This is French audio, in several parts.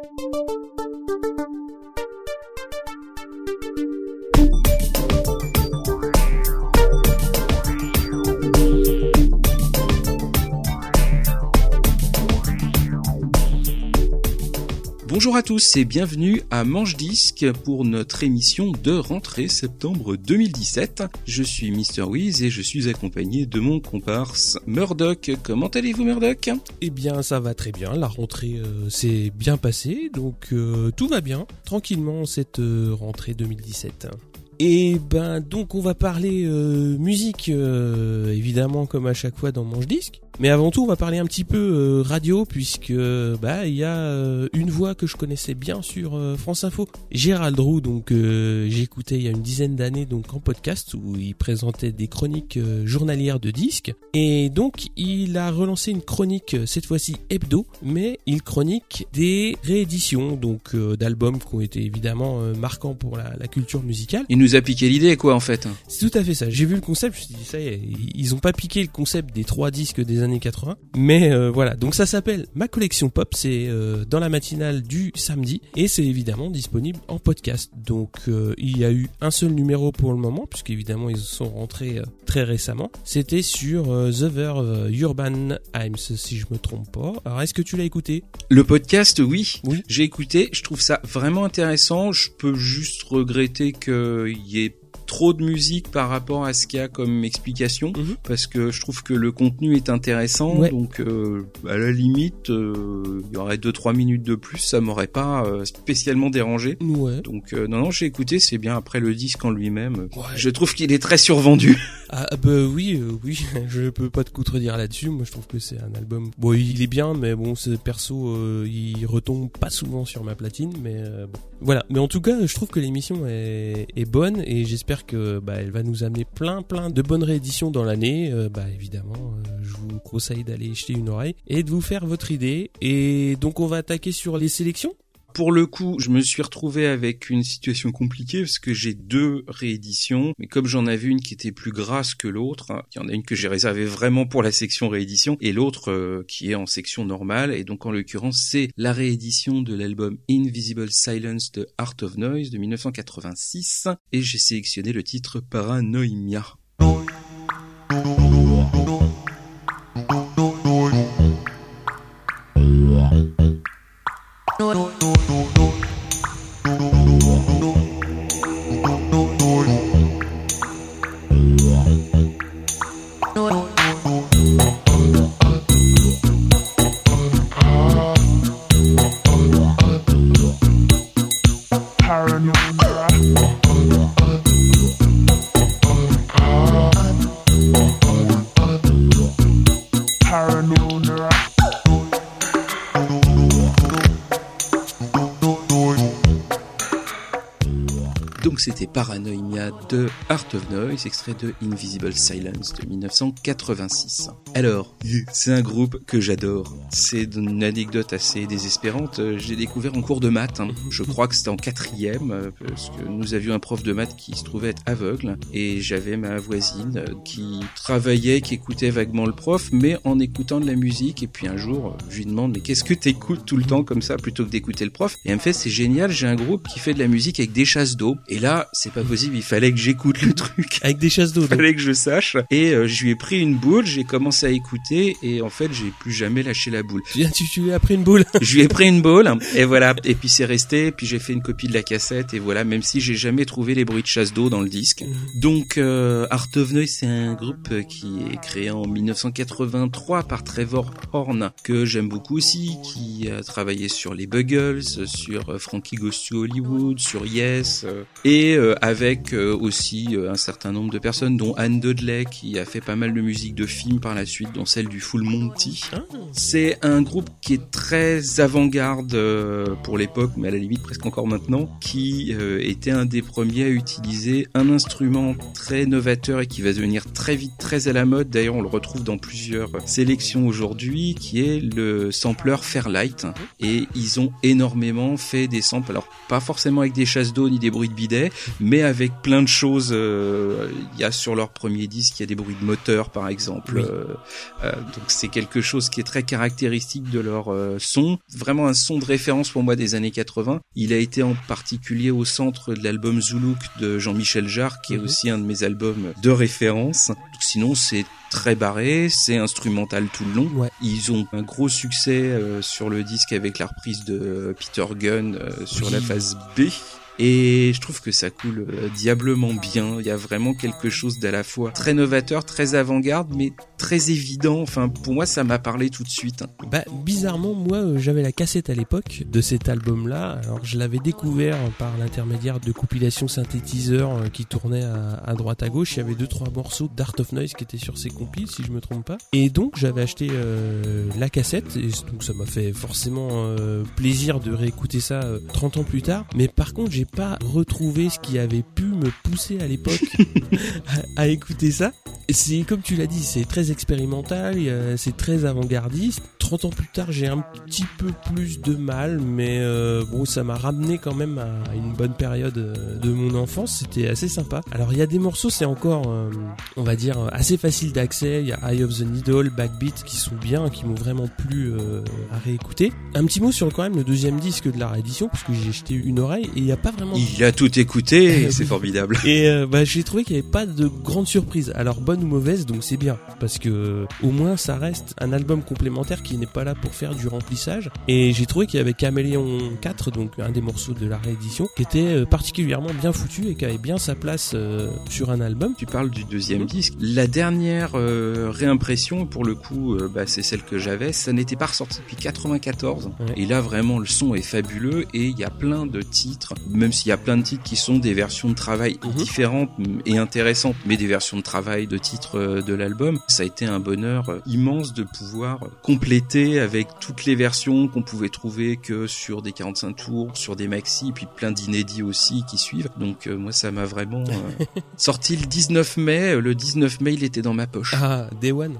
Thank you. Bonjour à tous et bienvenue à Manche Disque pour notre émission de rentrée septembre 2017. Je suis Mr. Wiz et je suis accompagné de mon comparse Murdoch. Comment allez-vous Murdoch? Eh bien ça va très bien, la rentrée euh, s'est bien passée, donc euh, tout va bien, tranquillement cette euh, rentrée 2017. Et ben donc on va parler musique évidemment comme à chaque fois dans Manche. Mais avant tout, on va parler un petit peu euh, radio puisque bah il y a euh, une voix que je connaissais bien sur euh, France Info, Gérald Roux. Donc j'écoutais il y a une dizaine d'années donc en podcast où il présentait des chroniques journalières de disques et donc il a relancé une chronique cette fois-ci hebdo, mais il chronique des rééditions donc d'albums qui ont été évidemment marquants pour la, la, culture musicale. Il nous a piqué l'idée quoi en fait. C'est tout à fait ça. J'ai vu le concept, je me suis dit ça y est, ils ont pas piqué le concept des trois disques des années 80. Mais euh, voilà, donc ça s'appelle Ma collection pop, c'est euh, dans la matinale du samedi et c'est évidemment disponible en podcast. Donc euh, il y a eu un seul numéro pour le moment puisqu'évidemment ils sont rentrés très récemment. C'était sur The Verve Urban Times si je me trompe pas. Alors est-ce que tu l'as écouté? Le podcast, oui. Oui. J'ai écouté, je trouve ça vraiment intéressant. Je peux juste regretter qu'il y ait trop de musique par rapport à ce qu'il y a comme explication Mhm. parce que je trouve que le contenu est intéressant Ouais. donc euh, à la limite euh, il y aurait 2-3 minutes de plus ça m'aurait pas euh, spécialement dérangé Ouais. donc euh, non non j'ai écouté c'est bien après le disque en lui-même Ouais. je trouve qu'il est très survendu Ah bah oui, euh, oui, je peux pas te contredire là-dessus. Moi, je trouve que c'est un album. Bon, il est bien, mais bon, ce perso, euh, il retombe pas souvent sur ma platine, mais euh, bon, voilà. Mais en tout cas, je trouve que l'émission est, est bonne et j'espère que bah, elle va nous amener plein, plein de bonnes rééditions dans l'année. Euh, bah évidemment, euh, je vous conseille d'aller jeter une oreille et de vous faire votre idée. Et donc, on va attaquer sur les sélections. Pour le coup, je me suis retrouvé avec une situation compliquée parce que j'ai deux rééditions, mais comme j'en avais une qui était plus grasse que l'autre, hein, il y en a une que j'ai réservée vraiment pour la section réédition et l'autre euh, qui est en section normale. Et donc en l'occurrence, c'est la réédition de l'album Invisible Silence de Art of Noise de 1986 et j'ai sélectionné le titre Paranoia. no, no, no. Donc c'était Paranoia de Art of Noise, extrait de Invisible Silence de 1986. Alors, c'est un groupe que j'adore. C'est une anecdote assez désespérante. J'ai découvert en cours de maths. hein. Je crois que c'était en quatrième, euh, parce que nous avions un prof de maths qui se trouvait être aveugle, et j'avais ma voisine euh, qui travaillait, qui écoutait vaguement le prof, mais en écoutant de la musique. Et puis un jour, je lui demande, mais qu'est-ce que t'écoutes tout le temps comme ça, plutôt que d'écouter le prof? Et elle me fait, c'est génial, j'ai un groupe qui fait de la musique avec des chasses d'eau. Et là, c'est pas possible, il fallait que j'écoute le truc. Avec des chasses d'eau. Il fallait que je sache. Et euh, je lui ai pris une boule, j'ai commencé à écouter, et en fait, j'ai plus jamais lâché la boule. Tu, tu, tu lui as pris une boule. Je lui ai pris une boule, et voilà. Et puis c'est resté, puis j'ai fait une copie de la cassette, et voilà, même si j'ai jamais trouvé les bruits de chasse d'eau dans le disque. Donc, euh, Art of Noise, c'est un groupe qui est créé en 1983 par Trevor Horn, que j'aime beaucoup aussi, qui a travaillé sur les Buggles, sur euh, Frankie Goes to Hollywood, sur Yes, euh, et euh, avec euh, aussi euh, un certain nombre de personnes, dont Anne Dudley, qui a fait pas mal de musique de films par la suite, dont celle du Full Monty. Ah. C'est un groupe qui est très avant-garde pour l'époque, mais à la limite presque encore maintenant, qui était un des premiers à utiliser un instrument très novateur et qui va devenir très vite très à la mode. D'ailleurs, on le retrouve dans plusieurs sélections aujourd'hui, qui est le sampler Fairlight. Et ils ont énormément fait des samples, alors pas forcément avec des chasses d'eau ni des bruits de bidet, mais avec plein de choses. Il y a sur leur premier disque, il y a des bruits de moteur par exemple. donc c'est quelque chose qui est très caractéristique de leur son, vraiment un son de référence pour moi des années 80. Il a été en particulier au centre de l'album Zoulouk de Jean-Michel Jarre, qui est mhm. aussi un de mes albums de référence. Sinon, c'est très barré, c'est instrumental tout le long. Ils ont un gros succès euh, sur le disque avec la reprise de Peter Gunn euh, sur la phase B. Et je trouve que ça coule euh, diablement bien. Il y a vraiment quelque chose d'à la fois très novateur, très avant-garde, mais très évident. Enfin, pour moi, ça m'a parlé tout de suite. Bah, bizarrement, moi, euh, j'avais la cassette à l'époque de cet album-là. Alors, je l'avais découvert par l'intermédiaire de compilations synthétiseurs euh, qui tournaient à, droite à gauche. Il y avait deux trois morceaux d'Art of Noise qui étaient sur ces compiles, si je me trompe pas. Et donc, j'avais acheté la cassette. Et donc, ça m'a fait forcément plaisir de réécouter ça 30 ans plus tard. Mais par contre, j'ai pas retrouvé ce qui avait pu me pousser à l'époque à, écouter ça. C'est comme tu l'as dit, c'est très expérimental, c'est très avant-gardiste. 30 ans plus tard, j'ai un petit peu plus de mal, mais euh, bon, ça m'a ramené quand même à une bonne période euh, de mon enfance. C'était assez sympa. Alors, il y a des morceaux, c'est encore, euh, on va dire, assez facile d'accès. Il y a Eye of the Needle, Backbeat qui sont bien, qui m'ont vraiment plu à réécouter. Un petit mot sur quand même le deuxième disque de la réédition, parce que j'ai jeté une oreille et il n'y a pas vraiment. Il a tout écouté, c'est formidable. Et bah, j'ai trouvé qu'il n'y avait pas de grande surprise. Alors bonne ou mauvaise, donc c'est bien parce que au moins ça reste un album complémentaire qui n'est pas là pour faire du remplissage. Et j'ai trouvé qu'il y avait Caméléon 4, donc un des morceaux de la réédition, qui était euh, particulièrement bien foutu et qui avait bien sa place euh, sur un album. Tu parles du deuxième mhm. disque. La dernière euh, réimpression, pour le coup, bah, c'est celle que j'avais. Ça n'était pas ressorti depuis 94. Et là, vraiment, le son est fabuleux et il y a plein de titres, même s'il y a plein de titres qui sont des versions de travail mhm. différentes et intéressantes, mais des versions de travail de titres de l'album. Ça a été un bonheur immense de pouvoir compléter avec toutes les versions qu'on pouvait trouver que sur des 45 tours, sur des maxi, et puis plein d'inédits aussi qui suivent. Donc euh, moi ça m'a vraiment euh, sorti le 19 mai. Le 19 mai il était dans ma poche. Ah, Day One?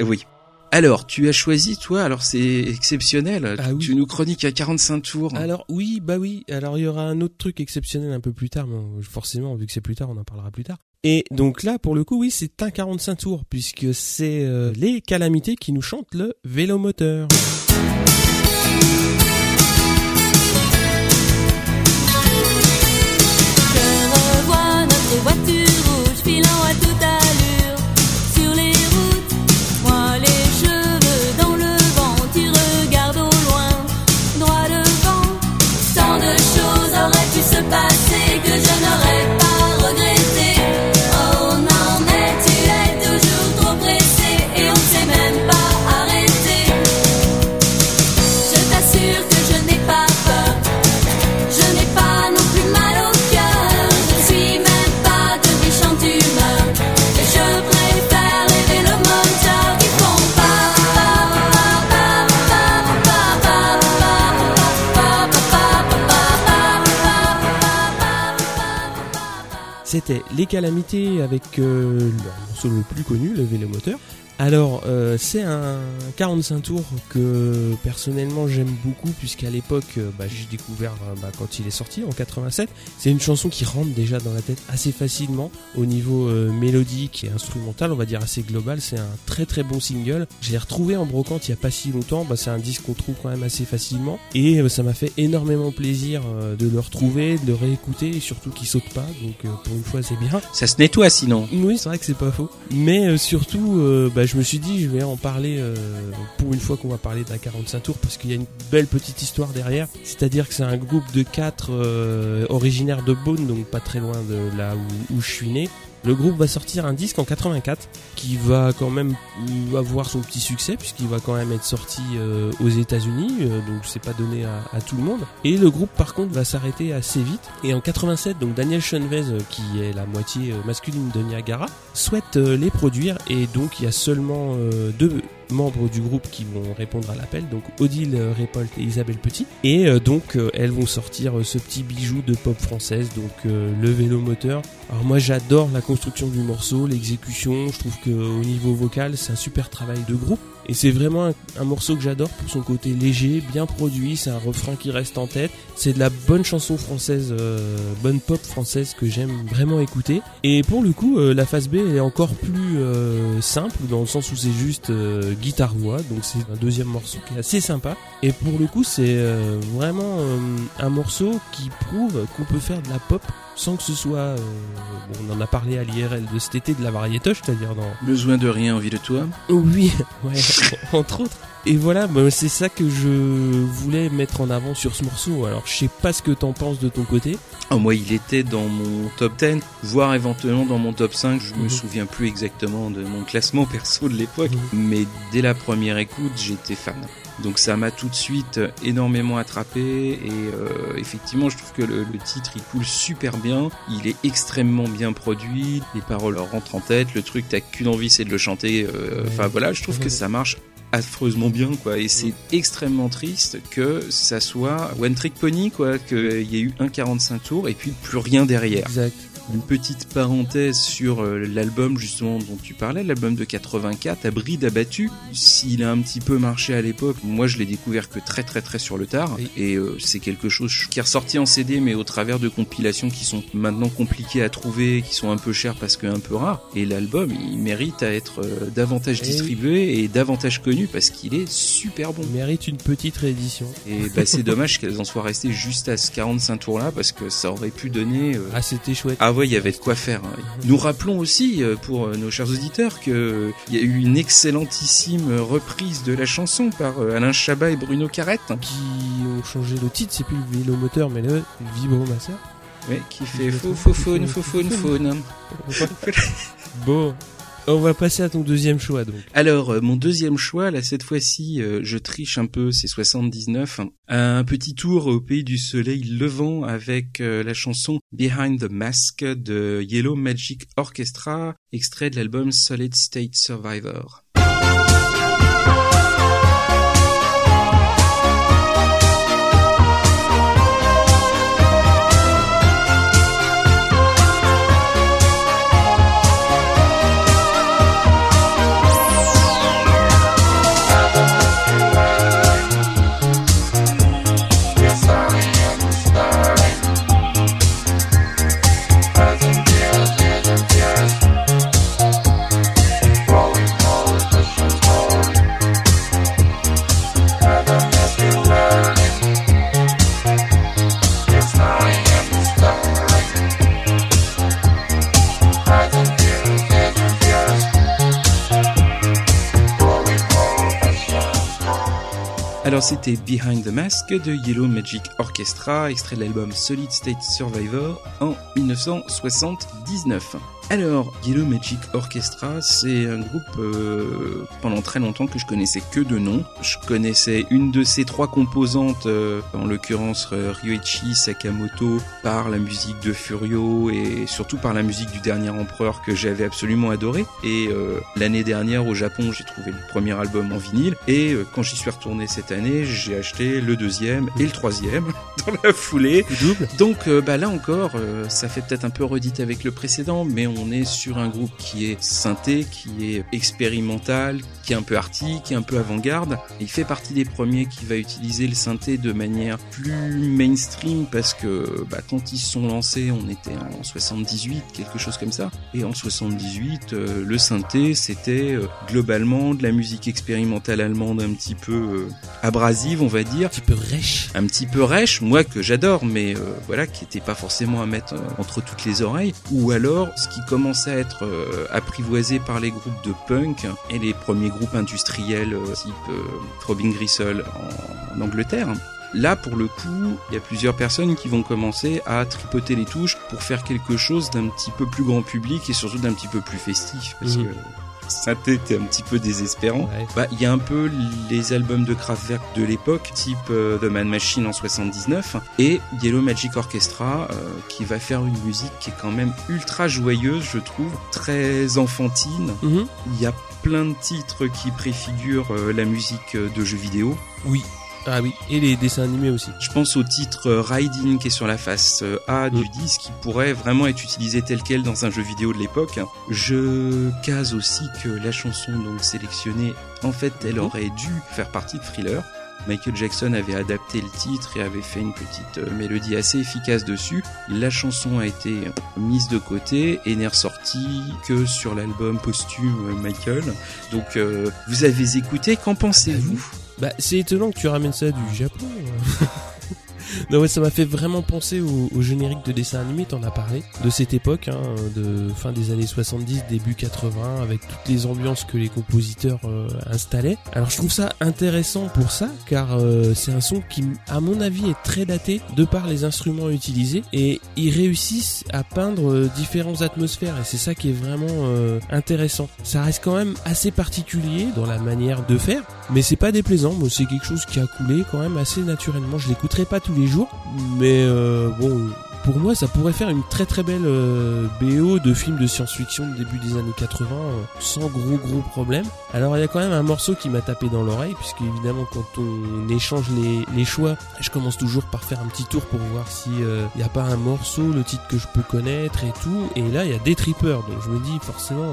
Euh, oui. Alors, tu as choisi, toi, alors c'est exceptionnel. Ah tu nous chroniques à 45 tours. Alors oui, bah oui. Alors il y aura un autre truc exceptionnel un peu plus tard, mais forcément, vu que c'est plus tard, on en parlera plus tard. Et donc là, pour le coup, oui, c'est un 45 tours, puisque c'est euh, les calamités qui nous chantent le vélomoteur. C'était Les Calamités avec euh, le plus connu, le vélomoteur. Alors, euh, c'est un 45 tours que personnellement j'aime beaucoup puisqu'à l'époque, euh, bah, j'ai découvert euh, bah, quand il est sorti en 87. C'est une chanson qui rentre déjà dans la tête assez facilement au niveau mélodique et instrumental, on va dire assez global. C'est un très très bon single. Je l'ai retrouvé en brocante il y a pas si longtemps. Bah, c'est un disque qu'on trouve quand même assez facilement et ça m'a fait énormément plaisir de le retrouver, de le réécouter et surtout qu'il saute pas. Donc pour une fois, c'est bien. Ça se nettoie sinon. Oui, c'est vrai que c'est pas faux. Mais surtout, bah, je me suis dit, je vais en parler euh, pour une fois qu'on va parler d'un 45 tours parce qu'il y a une belle petite histoire derrière. C'est-à-dire que c'est un groupe de quatre euh, originaires de Beaune, donc pas très loin de là où je suis né. Le groupe va sortir un disque en 84 qui va quand même avoir son petit succès puisqu'il va quand même être sorti euh, aux États-Unis, euh, donc c'est pas donné à, tout le monde. Et le groupe par contre va s'arrêter assez vite. Et en 87, donc Daniel Schoenwez, euh, qui est la moitié masculine de Niagara, souhaite les produire et donc il y a seulement deux membres du groupe qui vont répondre à l'appel, donc Odile Répolte et Isabelle Petit. Et donc elles vont sortir ce petit bijou de pop française, donc le vélo moteur. Alors moi j'adore la construction du morceau, l'exécution. Je trouve qu'au niveau vocal, c'est un super travail de groupe. Et c'est vraiment un, morceau que j'adore pour son côté léger, bien produit, c'est un refrain qui reste en tête. C'est de la bonne chanson française, euh, bonne pop française que j'aime vraiment écouter. Et pour le coup, euh, la phase B est encore plus euh, simple dans le sens où c'est juste euh, guitare-voix, donc c'est un deuxième morceau qui est assez sympa. Et pour le coup, c'est euh, vraiment euh, un morceau qui prouve qu'on peut faire de la pop sans que ce soit, euh, bon, on en a parlé à l'IRL de cet été de la variétoche, c'est-à-dire dans Besoin de rien, envie de toi. Oh oui, ouais, entre autres. Et voilà, bah, c'est ça que je voulais mettre en avant sur ce morceau. Alors, je sais pas ce que t'en penses de ton côté. Ah, moi, il était dans mon top 10, voire éventuellement dans mon top 5. Je me Mhm. souviens plus exactement de mon classement perso de l'époque, Mhm. mais dès la première écoute, j'étais fan. Donc ça m'a tout de suite énormément attrapé et euh, effectivement je trouve que le, le titre il coule super bien, il est extrêmement bien produit, les paroles rentrent en tête, le truc t'as qu'une envie c'est de le chanter, euh, enfin voilà je trouve que ça marche affreusement bien quoi et c'est extrêmement triste que ça soit One Trick Pony quoi qu'il y ait eu un 45 tours et puis plus rien derrière Exact. une petite parenthèse sur euh, l'album justement dont tu parlais, l'album de 84, à bride abattu. S'il a un petit peu marché à l'époque, moi je l'ai découvert que très très très sur le tard. Oui. Et euh, c'est quelque chose qui est ressorti en CD mais au travers de compilations qui sont maintenant compliquées à trouver, qui sont un peu chères parce que un peu rares. Et l'album il mérite à être euh, davantage Et- distribué et davantage connu parce qu'il est super bon. Il mérite une petite réédition. Et bah, c'est dommage qu'elles en soient restées juste à ce 45 tours là parce que ça aurait pu donner... euh, Ah, c'était chouette. ah ouais, il y avait de quoi faire. Nous rappelons aussi, euh, pour euh, nos chers auditeurs, que euh, il y a eu une excellentissime reprise de la chanson par euh, Alain Chabat et Bruno Carrette, Qui ont changé le titre, c'est plus le vélomoteur, mais le vibromasseur. ouais, qui fait faux, faux, faune, faux, faune, faune. Bon. On va passer à ton deuxième choix, donc. Alors, euh, mon deuxième choix, là, cette fois-ci, euh, je triche un peu, c'est 79. Un petit tour au pays du soleil levant avec euh, la chanson Behind the Mask de Yellow Magic Orchestra, extrait de l'album Solid State Survivor. Alors c'était Behind the Mask de Yellow Magic Orchestra, extrait de l'album Solid State Survivor en 1979. Alors, Yellow Magic Orchestra, c'est un groupe euh, pendant très longtemps que je connaissais que de nom. Je connaissais une de ces trois composantes, euh, en l'occurrence euh, Ryoichi Sakamoto, par la musique de Furio et surtout par la musique du Dernier Empereur que j'avais absolument adoré. Et euh, l'année dernière au Japon, j'ai trouvé le premier album en vinyle et euh, quand j'y suis retourné cette année, j'ai acheté le deuxième et le troisième dans la foulée. Double. Donc euh, bah là encore, euh, ça fait peut-être un peu redite avec le précédent, mais on est sur un groupe qui est synthé, qui est expérimental, qui est un peu arty, qui est un peu avant-garde. Il fait partie des premiers qui va utiliser le synthé de manière plus mainstream parce que bah, quand ils se sont lancés, on était en 78, quelque chose comme ça. Et en 78, euh, le synthé, c'était euh, globalement de la musique expérimentale allemande un petit peu euh, abrasive, on va dire Un petit peu rêche. un petit peu rêche, moi que j'adore, mais voilà, qui était pas forcément à mettre entre toutes les oreilles, ou alors ce qui commençait à être euh, apprivoisé par les groupes de punk et les premiers groupes industriels euh, type euh, Throbbing Gristle en, en Angleterre. Là, pour le coup, il y a plusieurs personnes qui vont commencer à tripoter les touches pour faire quelque chose d'un petit peu plus grand public et surtout d'un petit peu plus festif, parce que synthé était un petit peu désespérant. Ouais. Bah, il y a un peu les albums de Kraftwerk de l'époque, type euh, The Man Machine en 79, et Yellow Magic Orchestra, euh, qui va faire une musique qui est quand même ultra joyeuse, je trouve, très enfantine. Mhm. Il y a plein de titres qui préfigurent euh, la musique de jeux vidéo. Oui. Ah oui, et les dessins animés aussi. Je pense au titre euh, Riding qui est sur la face euh, A du Mm. disque qui pourrait vraiment être utilisé tel quel dans un jeu vidéo de l'époque. Je case aussi que la chanson donc sélectionnée, en fait, elle Mhm. aurait dû faire partie de Thriller. Michael Jackson avait adapté le titre et avait fait une petite euh, mélodie assez efficace dessus. La chanson a été mise de côté et n'est ressortie que sur l'album posthume Michael. Donc euh, vous avez écouté, qu'en pensez-vous? Bah, c'est étonnant que tu ramènes ça du Japon. non, ouais, ça m'a fait vraiment penser au, au générique de dessin animé, t'en as parlé, de cette époque, hein, de fin des années 70, début 80, avec toutes les ambiances que les compositeurs euh, installaient. Alors je trouve ça intéressant pour ça, car euh, c'est un son qui, à mon avis, est très daté de par les instruments utilisés, et ils réussissent à peindre euh, différentes atmosphères, et c'est ça qui est vraiment euh, intéressant. Ça reste quand même assez particulier dans la manière de faire, mais c'est pas déplaisant, c'est quelque chose qui a coulé quand même assez naturellement. Je l'écouterai pas tous les jours, mais euh, bon, pour moi ça pourrait faire une très très belle euh, BO de film de science-fiction début des années 80 euh, sans gros gros problème. Alors il y a quand même un morceau qui m'a tapé dans l'oreille, puisque évidemment quand on échange les, les choix, je commence toujours par faire un petit tour pour voir si il n'y a pas un morceau, le titre que je peux connaître et tout. Et là il y a des trippers, donc je me dis forcément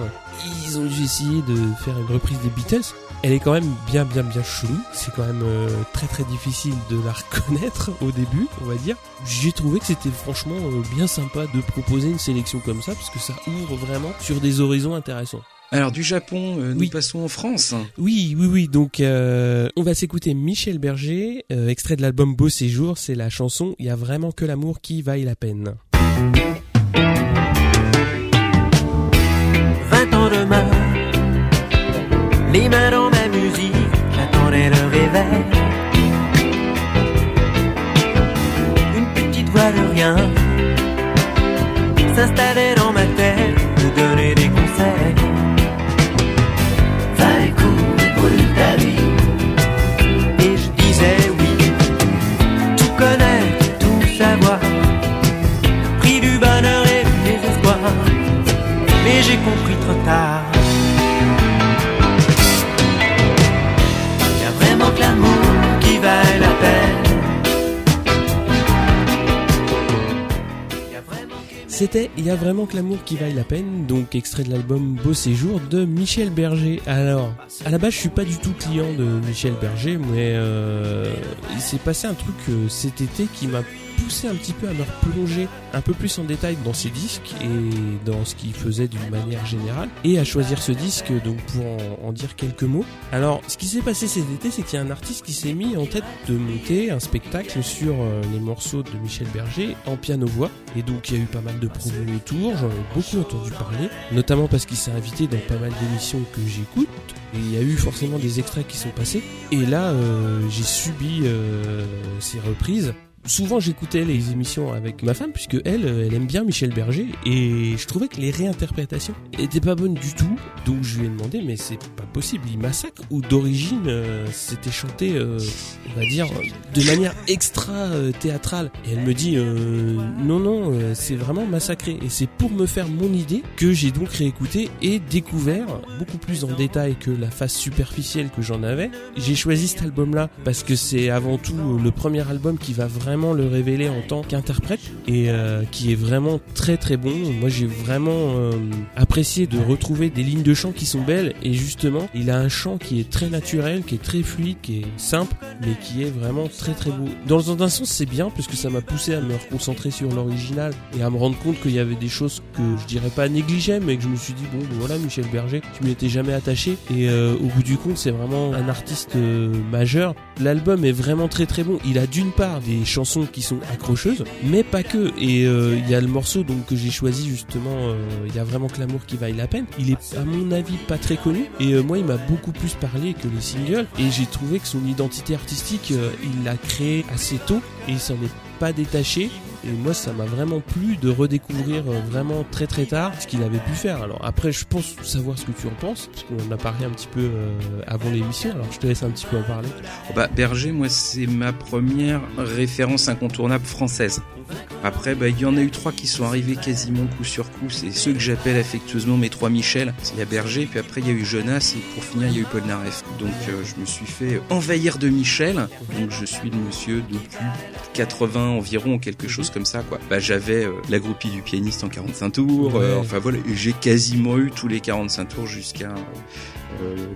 ils ont dû essayer de faire une reprise des Beatles. Elle est quand même bien bien bien chelou. C'est quand même euh, très très difficile de la reconnaître au début, on va dire. J'ai trouvé que c'était franchement euh, bien sympa de proposer une sélection comme ça parce que ça ouvre vraiment sur des horizons intéressants. Alors du Japon, euh, nous Oui. passons en France. Oui, oui, oui. Donc, euh, on va s'écouter Michel Berger, euh, extrait de l'album Beau Séjour. C'est la chanson Il y a vraiment que l'amour qui vaille la peine. 20 ans demain, les mains Il y a vraiment que l'amour qui vaille la peine, donc extrait de l'album Beau Séjour de Michel Berger. Alors, à la base, je suis pas du tout client de Michel Berger, mais euh, il s'est passé un truc euh, cet été qui m'a poussé un petit peu à me replonger un peu plus en détail dans ses disques et dans ce qu'il faisait d'une manière générale et à choisir ce disque donc pour en, en dire quelques mots. Alors ce qui s'est passé cet été c'est qu'il y a un artiste qui s'est mis en tête de monter un spectacle sur euh, les morceaux de Michel Berger en piano-voix. Et donc il y a eu pas mal de promos autour, j'en ai beaucoup entendu parler, notamment parce qu'il s'est invité dans pas mal d'émissions que j'écoute. Et il y a eu forcément des extraits qui sont passés. Et là euh, j'ai subi euh, ces reprises souvent j'écoutais les émissions avec ma femme puisque elle euh, elle aime bien Michel Berger et je trouvais que les réinterprétations étaient pas bonnes du tout. Donc je lui ai demandé mais c'est pas possible il massacre ou d'origine euh, c'était chanté euh, on va dire de manière extra euh, théâtrale. Et elle me dit euh, non non c'est vraiment massacré. Et c'est pour me faire mon idée que j'ai donc réécouté et découvert beaucoup plus en détail que la face superficielle que j'en avais. J'ai choisi cet album là parce que c'est avant tout le premier album qui va vraiment le révéler en tant qu'interprète et euh, qui est vraiment très très bon. Moi j'ai vraiment euh, apprécié de retrouver des lignes de chant qui sont belles et justement il a un chant qui est très naturel, qui est très fluide, qui est simple mais qui est vraiment très très beau. Dans un sens c'est bien parce que ça m'a poussé à me reconcentrer sur l'original et à me rendre compte qu'il y avait des choses que je dirais pas négligeais mais que je me suis dit bon ben voilà Michel Berger tu m'y étais jamais attaché et euh, au bout du compte c'est vraiment un artiste majeur. L'album est vraiment très très bon. Il a d'une part des chansons qui sont accrocheuses mais pas que. Et euh, il y a le morceau donc que j'ai choisi justement euh, il y a vraiment que l'amour qui vaille la peine. Il est à mon avis pas très connu. Et euh, moi il m'a beaucoup plus parlé que les singles et j'ai trouvé que son identité artistique il l'a créée assez tôt. Et il s'en est pas détaché et moi ça m'a vraiment plu de redécouvrir euh, vraiment très très tard ce qu'il avait pu faire alors après je pense savoir ce que tu en penses parce qu'on a parlé un petit peu euh, avant l'émission alors je te laisse un petit peu en parler Oh bah, Berger, moi, c'est ma première référence incontournable française. Après, bah, il y en a eu trois qui sont arrivés quasiment coup sur coup. C'est ceux que j'appelle affectueusement mes trois Michel. Il y a Berger, puis après il y a eu Jonas, et pour finir, il y a eu Polnareff. Donc euh, je me suis fait envahir de Michel. Donc je suis le monsieur depuis 80 environ, quelque chose comme ça, quoi. Bah, j'avais euh, la groupie du pianiste en 45 tours. euh, Ouais. enfin voilà, j'ai quasiment eu tous les 45 tours jusqu'à euh,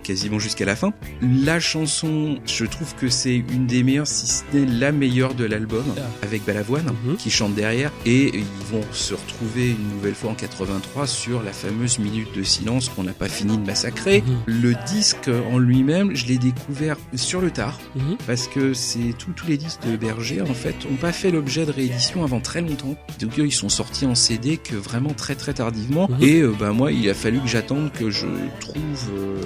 quasiment jusqu'à la fin. La chanson, je trouve que c'est une des meilleures, si ce n'est la meilleure de l'album, Ah. avec Balavoine Mhm. qui chante derrière, et ils vont se retrouver une nouvelle fois en 83 sur la fameuse minute de silence qu'on n'a pas fini de massacrer. Mhm. Le disque en lui-même, je l'ai découvert sur le tard, Mhm. parce que c'est tous les disques de Berger en fait ont pas fait l'objet de réédition avant très longtemps. Donc ils sont sortis en CD que vraiment très très tardivement. Et euh, bah moi il a fallu que j'attende que je trouve euh,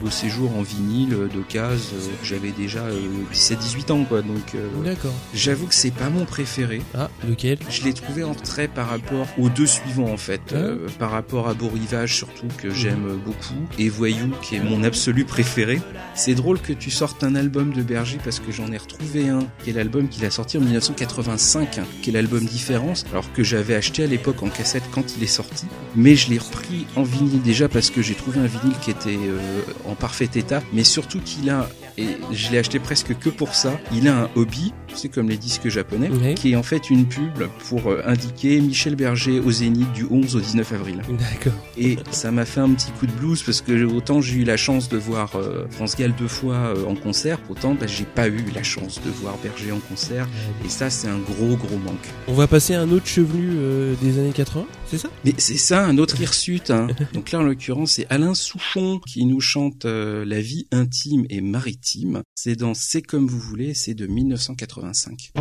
Beau Séjour en vinyle de case. Euh, J'avais déjà 17-18 ans quoi. Donc euh, D'accord. j'avoue que c'est pas mon préféré. Ah, lequel? Je l'ai trouvé en retrait par rapport aux deux suivants en fait, Ah. Euh, par rapport à Beau Rivage surtout que j'aime beaucoup et Voyou qui est mon absolu préféré. C'est drôle que tu sortes un album de Berger parce que j'en ai retrouvé un qui est l'album qu'il a sorti en 1985, hein, qui est l'album Différence, alors que j'avais acheté à l'époque en cassette quand il est sorti, mais je l'ai repris en vinyle déjà parce que j'ai trouvé un vinyle qui était euh, en parfait état, mais surtout qu'il a et je l'ai acheté presque que pour ça. Il a un hobby, c'est comme les disques japonais, qui est en fait une pub pour euh, indiquer Michel Berger au Zénith du 11 au 19 avril. D'accord. Et ça m'a fait un petit coup de blues parce que autant j'ai eu la chance de voir euh, France Gall deux fois euh, en concert, autant bah, j'ai pas eu la chance de voir Berger en concert. Et ça, c'est un gros gros manque. On va passer à un autre chevelu euh, des années 80, c'est ça? Mais c'est ça, un autre hirsute. Hein. Donc là, en l'occurrence, c'est Alain Souchon qui nous chante La vie intime et maritime. C'est dans C'est comme vous voulez, c'est de 1985.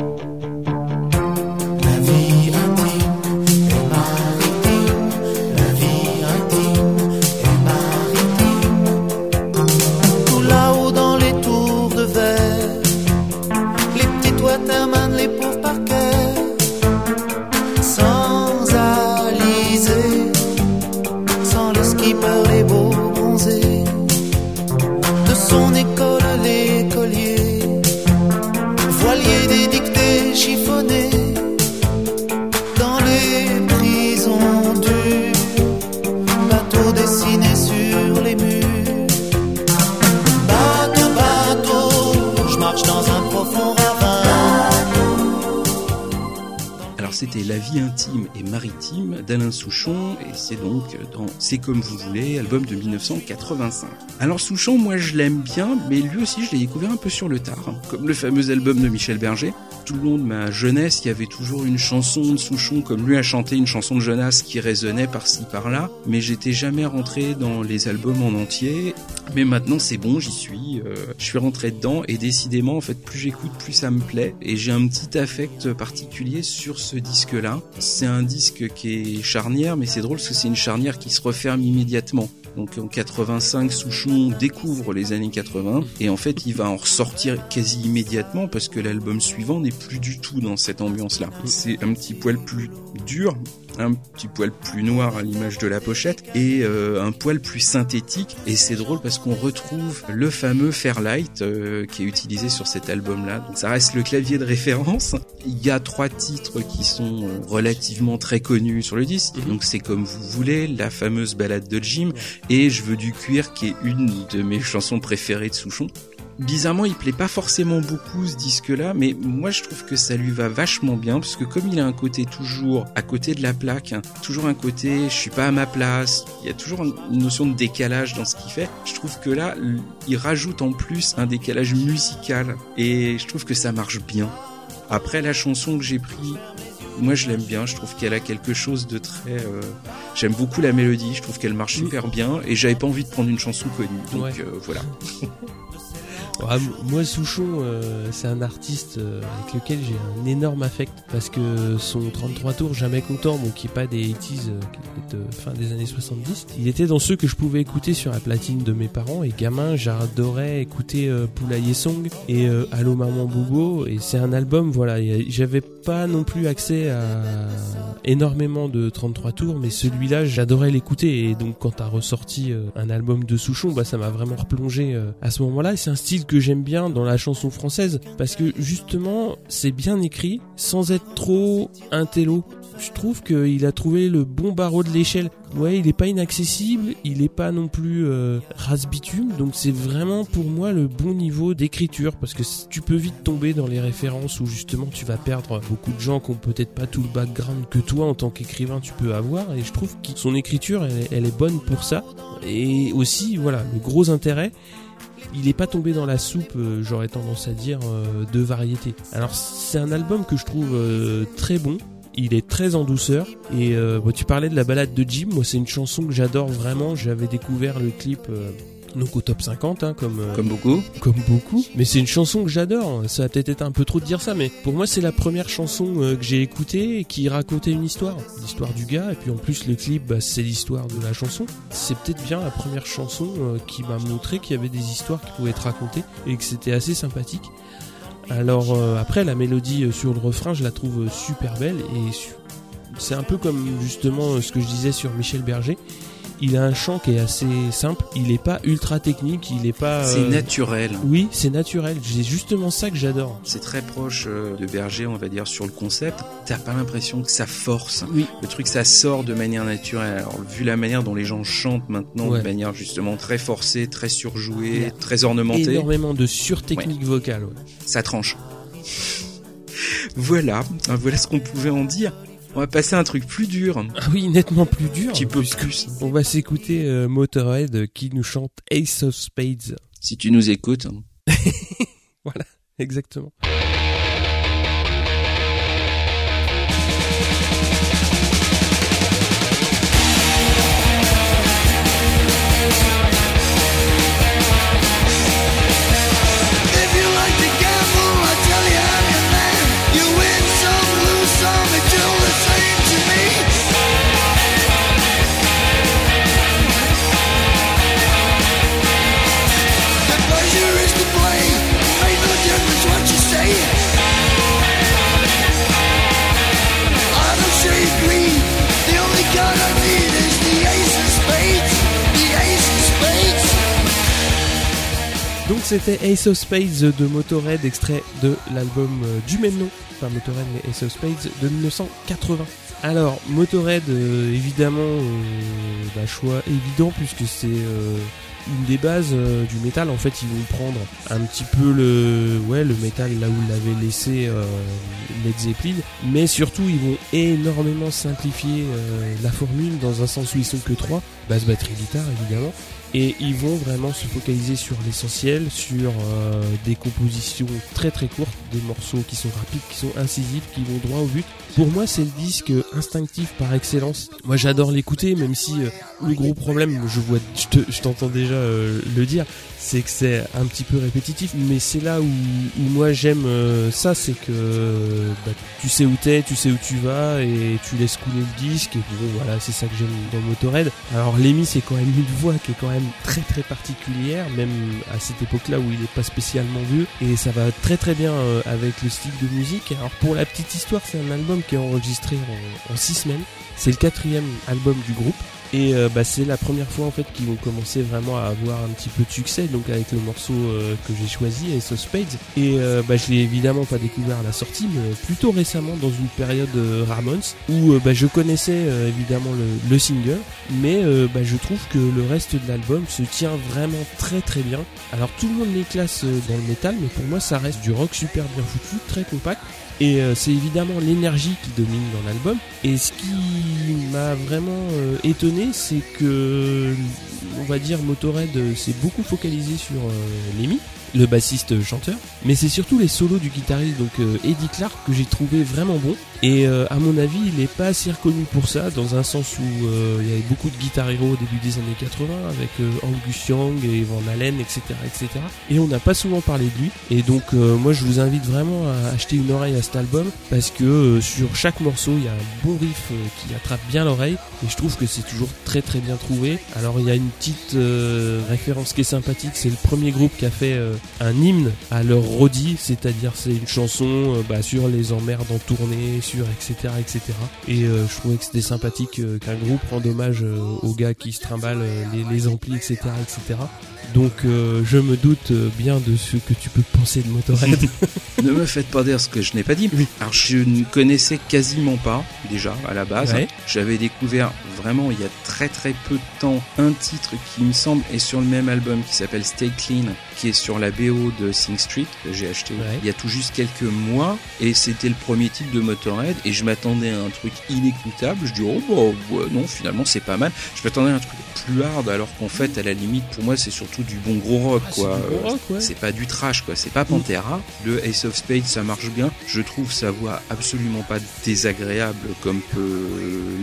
C'est comme vous voulez, album de 1985. Alors Souchon, moi je l'aime bien, mais lui aussi je l'ai découvert un peu sur le tard, comme le fameux album de Michel Berger. Tout le long de ma jeunesse, il y avait toujours une chanson de Souchon, comme lui a chanté une chanson de Jonas qui résonnait par-ci par-là, mais j'étais jamais rentré dans les albums en entier. Mais maintenant c'est bon, j'y suis, euh, je suis rentré dedans et décidément en fait plus j'écoute plus ça me plaît et j'ai un petit affect particulier sur ce disque-là. C'est un disque qui est charnière, mais c'est drôle parce que c'est une charnière qui se referme immédiatement. Donc en 85, Souchon découvre les années 80 et en fait il va en ressortir quasi immédiatement parce que l'album suivant n'est plus du tout dans cette ambiance-là. C'est un petit poil plus dur, un petit poil plus noir à l'image de la pochette et euh, un poil plus synthétique. Et c'est drôle parce qu'on retrouve le fameux Fairlight euh, qui est utilisé sur cet album là donc ça reste le clavier de référence il y a trois titres qui sont euh, relativement très connus sur le disque donc c'est comme vous voulez la fameuse balade de Jim et je veux du cuir qui est une de mes chansons préférées de Souchon Bizarrement, il plaît pas forcément beaucoup ce disque-là, mais moi je trouve que ça lui va vachement bien parce que comme il a un côté toujours à côté de la plaque, hein, toujours un côté je suis pas à ma place, il y a toujours une notion de décalage dans ce qu'il fait. Je trouve que là, il rajoute en plus un décalage musical et je trouve que ça marche bien. Après la chanson que j'ai pris, moi je l'aime bien, je trouve qu'elle a quelque chose de très... euh, J'aime beaucoup la mélodie, je trouve qu'elle marche super bien. Et j'avais pas envie de prendre une chanson connue, donc Ouais. euh, voilà. Ah, moi, Souchon, euh, c'est un artiste euh, avec lequel j'ai un énorme affect parce que son 33 tours, jamais content, bon, qui est pas des 80s, euh, qui est de fin des années 70, il était dans ceux que je pouvais écouter sur la platine de mes parents et gamin, j'adorais écouter euh, Poulailler Song et euh, Allô Maman Boubou et c'est un album, voilà, j'avais pas non plus accès à énormément de 33 tours, mais celui-là, j'adorais l'écouter et donc quand t'as ressorti euh, un album de Souchon, bah ça m'a vraiment replongé euh, à ce moment-là c'est un style que j'aime bien dans la chanson française parce que justement c'est bien écrit sans être trop intello. Je trouve qu'il a trouvé le bon barreau de l'échelle. Ouais, il est pas inaccessible, il est pas non plus euh, ras-bitume, donc c'est vraiment pour moi le bon niveau d'écriture parce que tu peux vite tomber dans les références où justement tu vas perdre beaucoup de gens qui ont peut-être pas tout le background que toi en tant qu'écrivain tu peux avoir et je trouve que son écriture elle est bonne pour ça et aussi voilà le gros intérêt il est pas tombé dans la soupe, euh, j'aurais tendance à dire, euh, de variété. Alors c'est un album que je trouve euh, très bon. Il est très en douceur et bon, tu parlais de la balade de Jim. Moi, c'est une chanson que j'adore vraiment. J'avais découvert le clip donc au top 50, hein, comme euh, Comme beaucoup. comme beaucoup. Mais c'est une chanson que j'adore. Ça va peut-être être un peu trop de dire ça, mais pour moi c'est la première chanson euh, que j'ai écoutée et qui racontait une histoire, l'histoire du gars. Et puis en plus le clip, bah, c'est l'histoire de la chanson. C'est peut-être bien la première chanson euh, qui m'a montré qu'il y avait des histoires qui pouvaient être racontées et que c'était assez sympathique. Alors après la mélodie sur le refrain, je la trouve super belle et c'est un peu comme justement ce que je disais sur Michel Berger. Il a un chant qui est assez simple. Il est pas ultra technique. Il est pas. C'est euh, naturel. oui, c'est naturel. C'est justement ça que j'adore. C'est très proche euh, de Berger, on va dire, sur le concept. T'as pas l'impression que ça force. Oui. Le truc, ça sort de manière naturelle. Alors, vu la manière dont les gens chantent maintenant, Ouais. de manière justement très forcée, très Il y surjouée, a très ornementée, Énormément de surtechnique vocale. ouais. ça tranche. voilà, voilà ce qu'on pouvait en dire. On va passer à un truc plus dur, un Ah oui, nettement plus dur. petit peu plus. On va s'écouter euh, Motorhead qui nous chante Ace of Spades. Si tu nous écoutes, Exactement. C'était Ace of Spades de Motorhead, extrait de l'album euh, du même nom, pas Motorhead mais Ace of Spades de 1980. Alors Motorhead, euh, évidemment, euh, bah, choix évident puisque c'est une des bases du métal. En fait, ils vont prendre un petit peu le, métal là où l'avait laissé Led Zeppelin, mais surtout ils vont énormément simplifier la formule dans un sens où ils sont que trois, basse, batterie, guitare évidemment. Et ils vont vraiment se focaliser sur l'essentiel, sur euh, des compositions très très courtes, des morceaux qui sont rapides, qui sont incisifs, qui vont droit au but. Pour moi, c'est le disque instinctif par excellence. Moi, j'adore l'écouter, même si euh, le gros problème, je vois, je te- je t'entends déjà euh, le dire, c'est que c'est un petit peu répétitif. Mais c'est là où, où moi j'aime euh, ça, c'est que bah, tu sais où t'es, tu sais où tu vas, et tu laisses couler le disque. Et bon, voilà, c'est ça que j'aime dans Motorhead. Alors Lemmy c'est quand même une voix qui est quand même très très particulière, même à cette époque-là où il n'est pas spécialement vieux, et ça va très très bien avec le style de musique. Alors pour la petite histoire, c'est un album qui est enregistré en, en six semaines. C'est le quatrième album du groupe. Et euh, bah, c'est la première fois en fait qu'ils vont commencer vraiment à avoir un petit peu de succès, donc avec le morceau euh, que j'ai choisi, Ace of Spades. Et euh, bah, je l'ai évidemment pas découvert à la sortie, mais plutôt récemment dans une période euh, Ramones où bah, je connaissais évidemment le, le single, mais je trouve que le reste de l'album se tient vraiment très très bien. Alors tout le monde les classe dans le métal, mais pour moi ça reste du rock super bien foutu, très compact. Et euh, c'est évidemment l'énergie qui domine dans l'album. Et ce qui m'a vraiment euh, étonné, c'est que, on va dire, Motorhead euh, s'est beaucoup focalisé sur euh, Lemmy, le bassiste chanteur. Mais c'est surtout les solos du guitariste, donc euh, Eddie Clark, que j'ai trouvé vraiment bon. Et euh, à mon avis, il n'est pas assez reconnu pour ça, dans un sens où euh, il y avait beaucoup de guitar héros au début des années 80, avec euh, Angus Young et Van Halen, etc., etc. Et on n'a pas souvent parlé de lui. Et donc, euh, moi, je vous invite vraiment à acheter une oreille à cet album, parce que euh, sur chaque morceau, il y a un bon riff qui attrape bien l'oreille. Et je trouve que c'est toujours très très bien trouvé. Alors, il y a une petite référence qui est sympathique, c'est le premier groupe qui a fait un hymne à leur Roddy, c'est-à-dire c'est une chanson euh, bah, sur les emmerdes en tournée, sur etc. etc. Et euh, je trouvais que c'était sympathique euh, qu'un groupe rende hommage aux gars qui se trimballent les, les amplis, etc. etc. Donc euh, je me doute bien de ce que tu peux penser de Motorhead. ne me faites pas dire ce que je n'ai pas dit. Oui. Alors je ne connaissais quasiment pas déjà à la base. Ouais. J'avais découvert vraiment il y a très très peu de temps un titre qui me semble est sur le même album qui s'appelle Stay Clean, qui est sur la BO de Sing Street que j'ai acheté Ouais. il y a tout juste quelques mois et c'était le premier titre de Motorhead et je m'attendais à un truc inécoutable. Je dis oh bah ouais, non finalement c'est pas mal. Je m'attendais à un truc plus hard alors qu'en fait à la limite pour moi c'est surtout du bon gros rock Ah, c'est quoi. rock, ouais. C'est pas du trash quoi, c'est pas Pantera. Le Ace of Spades ça marche bien. Je trouve sa voix absolument pas désagréable comme peut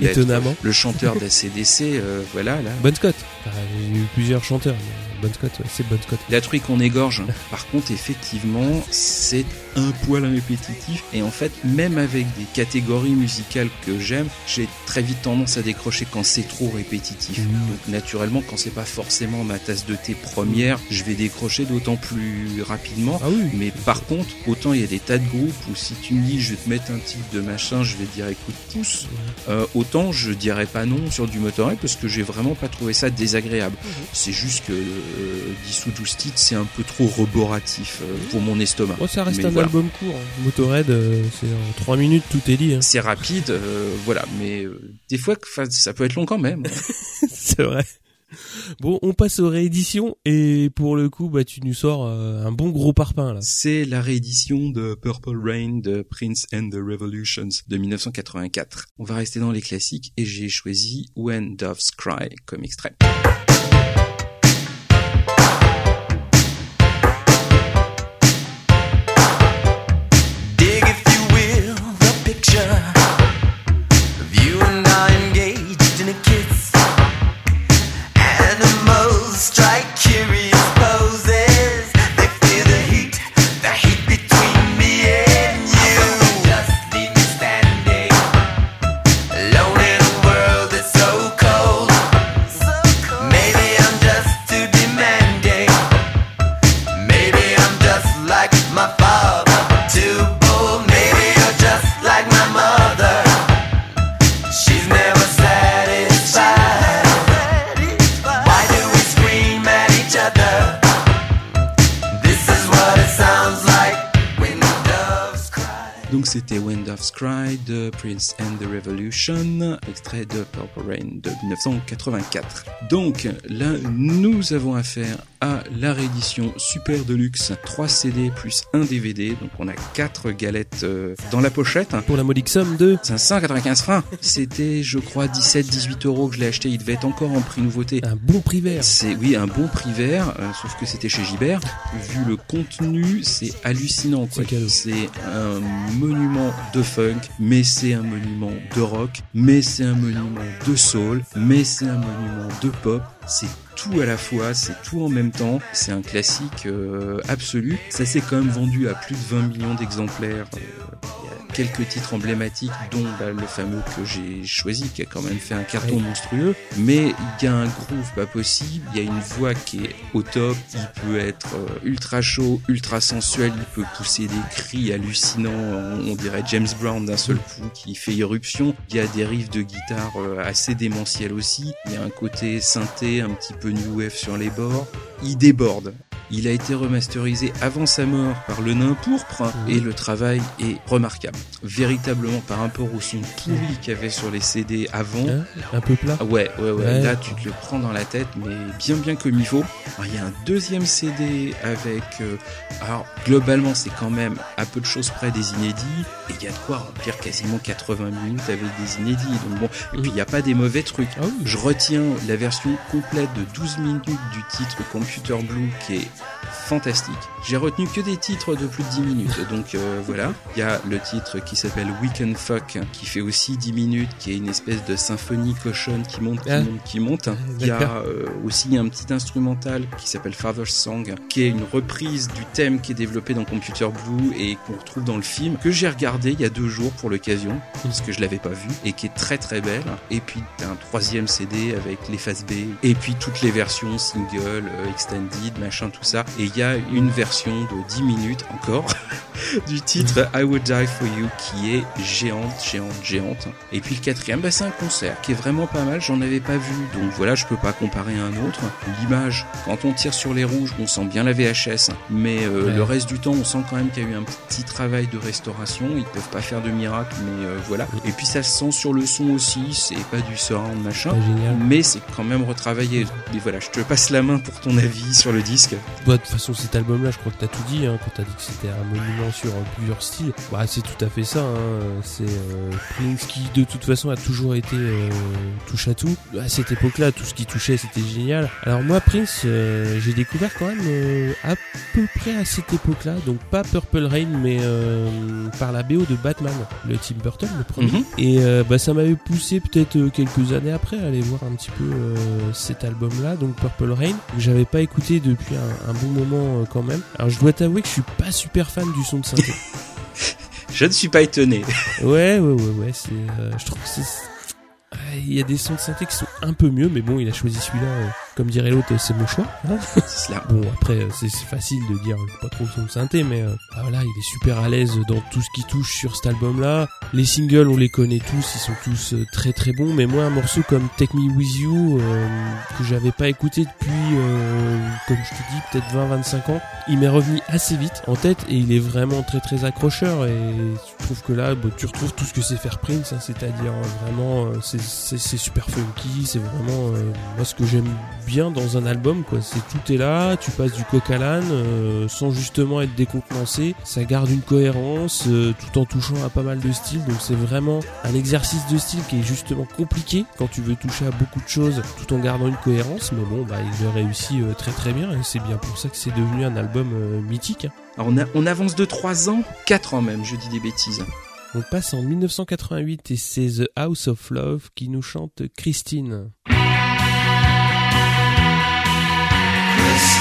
l'être Étonnamment. le chanteur d'ACDC. euh, voilà là. Bon Scott. Enfin, il y a eu plusieurs chanteurs. mais Bon Scott, ouais, c'est Bon Scott. La truc qu'on égorge. Par contre, effectivement, c'est un poil répétitif. Et en fait, même avec des catégories musicales que j'aime, j'ai très vite tendance à décrocher quand c'est trop répétitif. Mhm. Donc, naturellement, quand c'est pas forcément ma tasse de thé première, je vais décrocher d'autant plus rapidement. Ah oui. Mais par contre, autant il y a des tas de groupes où si tu me dis je vais te mettre un titre de machin, je vais dire écoute pousse. Euh, autant je dirais pas non sur du Motorhead parce que j'ai vraiment pas trouvé ça désagréable. C'est juste que euh, 10 ou 12 titres c'est un peu trop roboratif euh, pour mon estomac. Oh, ça reste Mais un voilà. Album court. hein. Motorhead, euh, c'est en 3 minutes, tout est dit. hein. C'est rapide, euh, voilà, mais euh, des fois ça peut être long quand même. c'est vrai. Bon, on passe aux rééditions et pour le coup, bah tu nous sors un bon gros parpaing là. C'est la réédition de Purple Rain de Prince and the Revolutions de 1984. On va rester dans les classiques et j'ai choisi When Doves Cry comme extrait. Extrait de Purple Rain de 1984. Donc là, nous avons affaire à la réédition Super Deluxe, 3 CD plus 1 DVD, donc on a 4 galettes euh, dans la pochette. Pour la modique somme de 595 francs. C'était, je crois, 17-18 euros que je l'ai acheté. Il devait être encore en prix nouveauté. un bon prix vert. C'est oui un bon prix vert, euh, sauf que c'était chez Gibert. Vu le contenu, c'est hallucinant. C'est un monument de funk, mais c'est un monument de rock, mais c'est un monument de soul, mais c'est un monument de pop. C'est tout à la fois, c'est tout en même temps. C'est un classique euh, absolu. Ça s'est quand même vendu à plus de 20 millions d'exemplaires. Il y a quelques titres emblématiques, dont bah, le fameux que j'ai choisi, qui a quand même fait un carton monstrueux. Mais il y a un groove pas possible. Il y a une voix qui est au top. Il peut être euh, ultra chaud, ultra sensuel. Il peut pousser des cris hallucinants. On, on dirait James Brown d'un seul coup qui fait irruption. Il y a des riffs de guitare euh, assez démentiels aussi. Il y a un côté synthé, un petit peu new wave sur les bords. Il déborde. Il a été remasterisé avant sa mort par le nain pourpre et le travail est remarquable. Véritablement par rapport au son pourri qu'il y avait sur les CD avant. Hein un peu plat. Ouais, ouais, ouais, Ouais. Là, tu te le prends dans la tête, mais bien, bien comme il faut. Alors, il y a un deuxième CD avec. euh, alors, globalement, c'est quand même à peu de choses près des inédits. Et il y a de quoi remplir quasiment 80 minutes avec des inédits. Donc bon, et puis il n'y a pas des mauvais trucs. Ah oui. Je retiens la version complète de 12 minutes du titre Computer Blue qui est fantastique. J'ai retenu que des titres de plus de 10 minutes, donc euh, voilà. Il y a le titre qui s'appelle Weekend Fuck, qui fait aussi 10 minutes, qui est une espèce de symphonie cochonne qui monte, qui Ah. monte, qui monte. Il y a euh, aussi un petit instrumental qui s'appelle Father's Song, qui est une reprise du thème qui est développé dans Computer Blue et qu'on retrouve dans le film, que j'ai regardé il y a deux jours pour l'occasion, parce que je l'avais pas vu, et qui est très très belle. Et puis t'as un troisième CD avec les faces B, et puis toutes les versions single, euh, extended, machin, tout ça. Et il il y a une version de 10 minutes encore du titre I Would Die For You qui est géante, géante, géante. Et puis le quatrième, bah, c'est un concert qui est vraiment pas mal, j'en avais pas vu, donc voilà, je peux pas comparer à un autre. L'image, quand on tire sur les rouges, on sent bien la VHS, mais euh, Ouais. le reste du temps, on sent quand même qu'il y a eu un petit travail de restauration, ils peuvent pas faire de miracle, mais euh, voilà. Et puis ça se sent sur le son aussi, c'est pas du surround machin. Mais c'est quand même retravaillé. Mais voilà, je te passe la main pour ton avis sur le disque. Bah, de toute façon, cet album-là, je crois que t'as tout dit, hein, quand t'as dit que c'était un monument sur euh, plusieurs styles. Bah, c'est tout à fait ça. Hein. C'est euh, Prince qui, de toute façon, a toujours été euh, touche à tout. À cette époque-là, tout ce qui touchait, c'était génial. Alors moi, Prince, euh, j'ai découvert quand même euh, à peu près à cette époque-là, donc pas Purple Rain, mais euh, par la BO de Batman, le Tim Burton, le premier. Mhm. Et euh, bah, ça m'avait poussé peut-être quelques années après à aller voir un petit peu euh, cet album-là, donc Purple Rain, que j'avais pas écouté depuis un, un bon moment euh, quand même. Alors je dois t'avouer que je suis pas super fan du son de synthé. Je ne suis pas étonné. ouais, ouais, ouais, ouais. C'est, euh, je trouve que c'est, Ah, il y a des sons de synthé qui sont un peu mieux, mais bon, il a choisi celui-là. Euh, comme dirait l'autre, c'est mon choix. hein. Cela. Bon, après, euh, c'est facile de dire euh, pas trop son de synthé, mais euh, bah voilà, il est super à l'aise dans tout ce qui touche sur cet album-là. Les singles, on les connaît tous, ils sont tous euh, très très bons, mais moi, un morceau comme Take Me With You, euh, que j'avais pas écouté depuis, euh, comme je te dis, peut-être 20-25 ans, il m'est revenu assez vite en tête et il est vraiment très très accrocheur et je trouve que là, bah, tu retrouves tout ce que c'est faire Prince, hein, c'est-à-dire euh, vraiment, euh, c'est- super funky, c'est vraiment euh, moi ce que j'aime bien dans un album quoi. C'est tout est là tu passes du coq à l'âne euh, sans justement être décontenancé. Ça garde une cohérence euh, tout en touchant à pas mal de styles. Donc c'est vraiment un exercice de style qui est justement compliqué quand tu veux toucher à beaucoup de choses tout en gardant une cohérence. Mais bon bah il le réussit euh, très très bien. Et c'est bien pour ça que c'est devenu un album mythique. Alors on, a- on avance de 3 ans, 4 ans même, je dis des bêtises. on passe en 1988 et c'est The House of Love qui nous chante Christine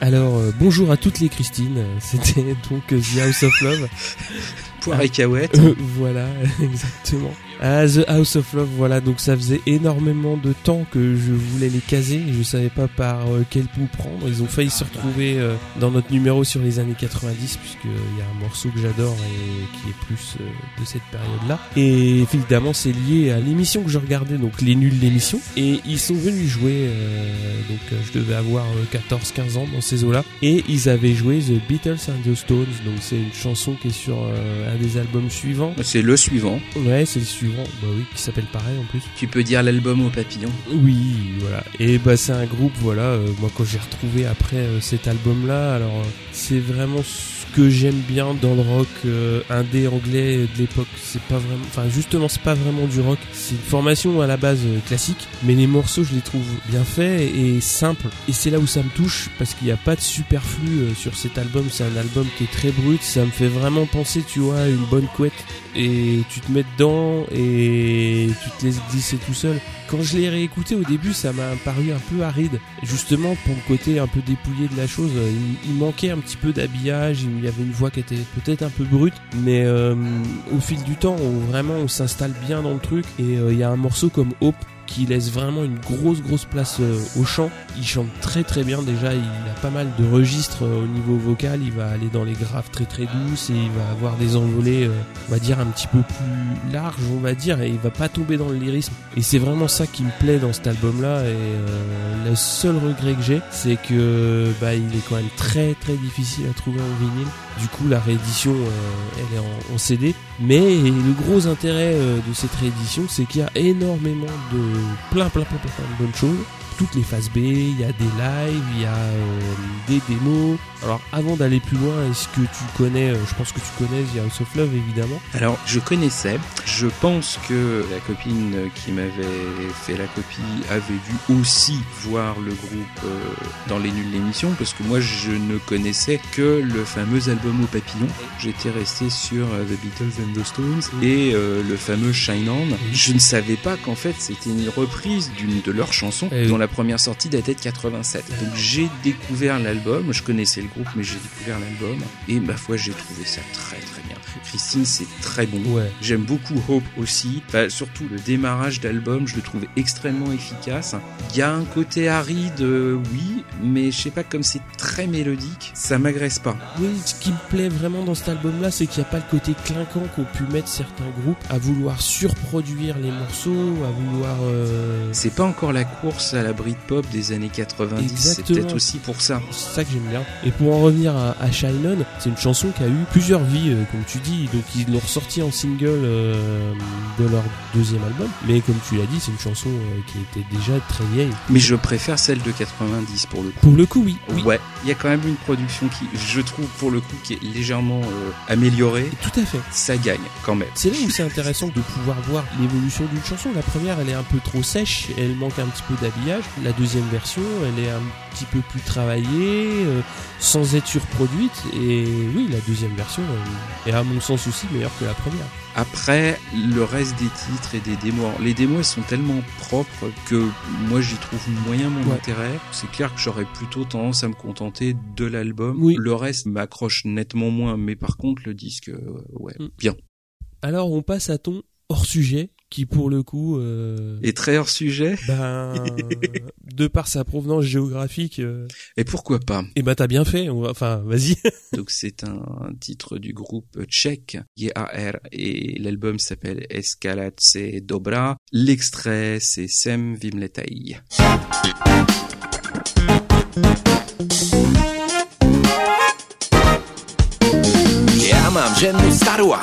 alors euh, bonjour à toutes les Christine c'était donc euh, The House of Love Poire et cahuète. Euh, voilà, exactement. Ah, The House of Love, voilà, donc ça faisait énormément de temps que je voulais les caser, je savais pas par euh, quel bout prendre. Ils ont failli se retrouver euh, dans notre numéro sur les années 90, puisqu'il y a un morceau que j'adore et qui est plus de cette période-là. Et évidemment, c'est lié à l'émission que je regardais, donc Les Nuls l'émission, et ils sont venus jouer, donc je devais avoir 14-15 ans dans ces eaux-là, et ils avaient joué The Beatles and the Stones, donc c'est une chanson qui est sur euh, des albums suivants. C'est le suivant. Ouais, c'est le suivant, bah oui, qui s'appelle pareil en plus. Tu peux dire l'album au papillon. Oui, voilà. Et bah c'est un groupe, voilà, euh, moi quand j'ai retrouvé après euh, cet album-là, alors euh, c'est vraiment ce que j'aime bien dans le rock indé anglais de l'époque. C'est pas vraiment, enfin justement c'est pas vraiment du rock. C'est une formation à la base classique, mais les morceaux je les trouve bien faits et simples. Et c'est là où ça me touche parce qu'il n'y a pas de superflu sur cet album. C'est un album qui est très brut. Ça me fait vraiment penser, tu vois, une bonne couette et tu te mets dedans et tu te laisses glisser tout seul. Quand je l'ai réécouté au début, ça m'a paru un peu aride. Justement, pour le côté un peu dépouillé de la chose, euh, il, manquait un petit peu d'habillage, il y avait une voix qui était peut-être un peu brute, mais euh, au fil du temps, on, vraiment, on s'installe bien dans le truc et euh, il y a un morceau comme Hope qui laisse vraiment une grosse grosse place au chant. Il chante très très bien déjà, il a pas mal de registres au niveau vocal, il va aller dans les graves très très douces et il va avoir des envolées, on va dire un petit peu plus larges, on va dire, et il va pas tomber dans le lyrisme. Et c'est vraiment ça qui me plaît dans cet album-là. Et euh, le seul regret que j'ai, c'est que bah il est quand même très très difficile à trouver en vinyle. Du coup, la réédition, euh, elle est en, en CD. Mais le gros intérêt euh, de cette réédition, c'est qu'il y a énormément de plein plein plein plein, plein de bonnes choses. toutes les phases B, il y a des lives, il y a des démos. Alors avant d'aller plus loin, est-ce que tu connais, euh, je pense que tu connais The House of Love évidemment. Alors, je connaissais. Je pense que la copine qui m'avait fait la copie avait dû aussi voir le groupe euh, dans les nuls de l'émission, parce que moi, je ne connaissais que le fameux album au papillon. J'étais resté sur euh, The Beatles and the Stones et le fameux Shine On. Je ne savais pas qu'en fait, c'était une reprise d'une de leurs chansons, Eh dont la première sortie datait de 87. Donc, j'ai découvert l'album. Je connaissais le groupe, mais j'ai découvert l'album. Et ma foi, j'ai trouvé ça très très bien. Christine, c'est très bon. Ouais. J'aime beaucoup Hope aussi. Enfin, surtout le démarrage d'album, je le trouve extrêmement efficace. Il y a un côté aride, euh, oui, mais je sais pas, comme c'est très mélodique, ça m'agresse pas. Oui, ce qui me plaît vraiment dans cet album-là, c'est qu'il n'y a pas le côté clinquant qu'ont pu mettre certains groupes à vouloir surproduire les morceaux, à vouloir. euh, C'est pas encore la course à la Britpop des années 90, c'est peut-être aussi pour ça. C'est ça que j'aime bien. Et pour en revenir à, à Shine On, c'est une chanson qui a eu plusieurs vies, euh, comme tu dis. Donc ils l'ont ressorti en single euh, de leur deuxième album. Mais comme tu l'as dit, c'est une chanson euh, qui était déjà très vieille. Mais je préfère celle de 90 pour le coup. Pour le coup, oui. oui. Ouais, il y a quand même une production qui, je trouve, pour le coup, qui est légèrement améliorée. Tout à fait. Ça gagne quand même. C'est là où c'est intéressant de pouvoir voir l'évolution d'une chanson. La première, elle est un peu trop sèche, elle manque un petit peu d'habillage. La deuxième version, elle est un petit peu plus travaillée, sans être surproduite. Et oui, la deuxième version euh, est à mon sens aussi meilleure que la première. Après, le reste des titres et des démos, les démos elles sont tellement propres que moi j'y trouve moyen mon Ouais. intérêt. C'est clair que j'aurais plutôt tendance à me contenter de l'album. Oui. Le reste m'accroche nettement moins, mais par contre le disque, euh, ouais, Mm. bien. Alors on passe à ton hors sujet, qui pour le coup, euh, Et très hors sujet. ben, de par sa provenance géographique, euh, Et pourquoi pas? eh ben t'as bien fait. On va- Enfin, vas-y. Donc c'est un titre du groupe tchèque YAR et l'album s'appelle Escalade c'est Dobra. L'extrait c'est Sem ženu starou a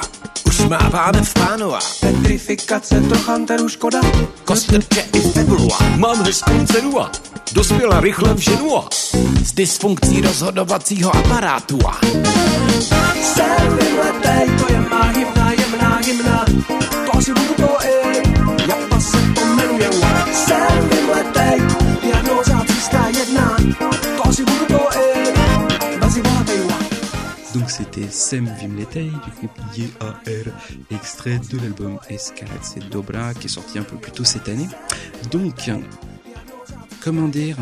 už máváme v pánu a Petrifikace, trochanteru škoda. kostrče i febulu a mám hezkou dceru a dospěla rychle v ženu a s dysfunkcí rozhodovacího aparátu a Jsem vymletej, to je má hymna, jemná hymna. To asi budu to i, jak se to jmenuje. Jsem Sem Vimletaj du groupe YAR, extrait de l'album Escalade c'est Dobra qui est sorti un peu plus tôt cette année. Donc, comment dire,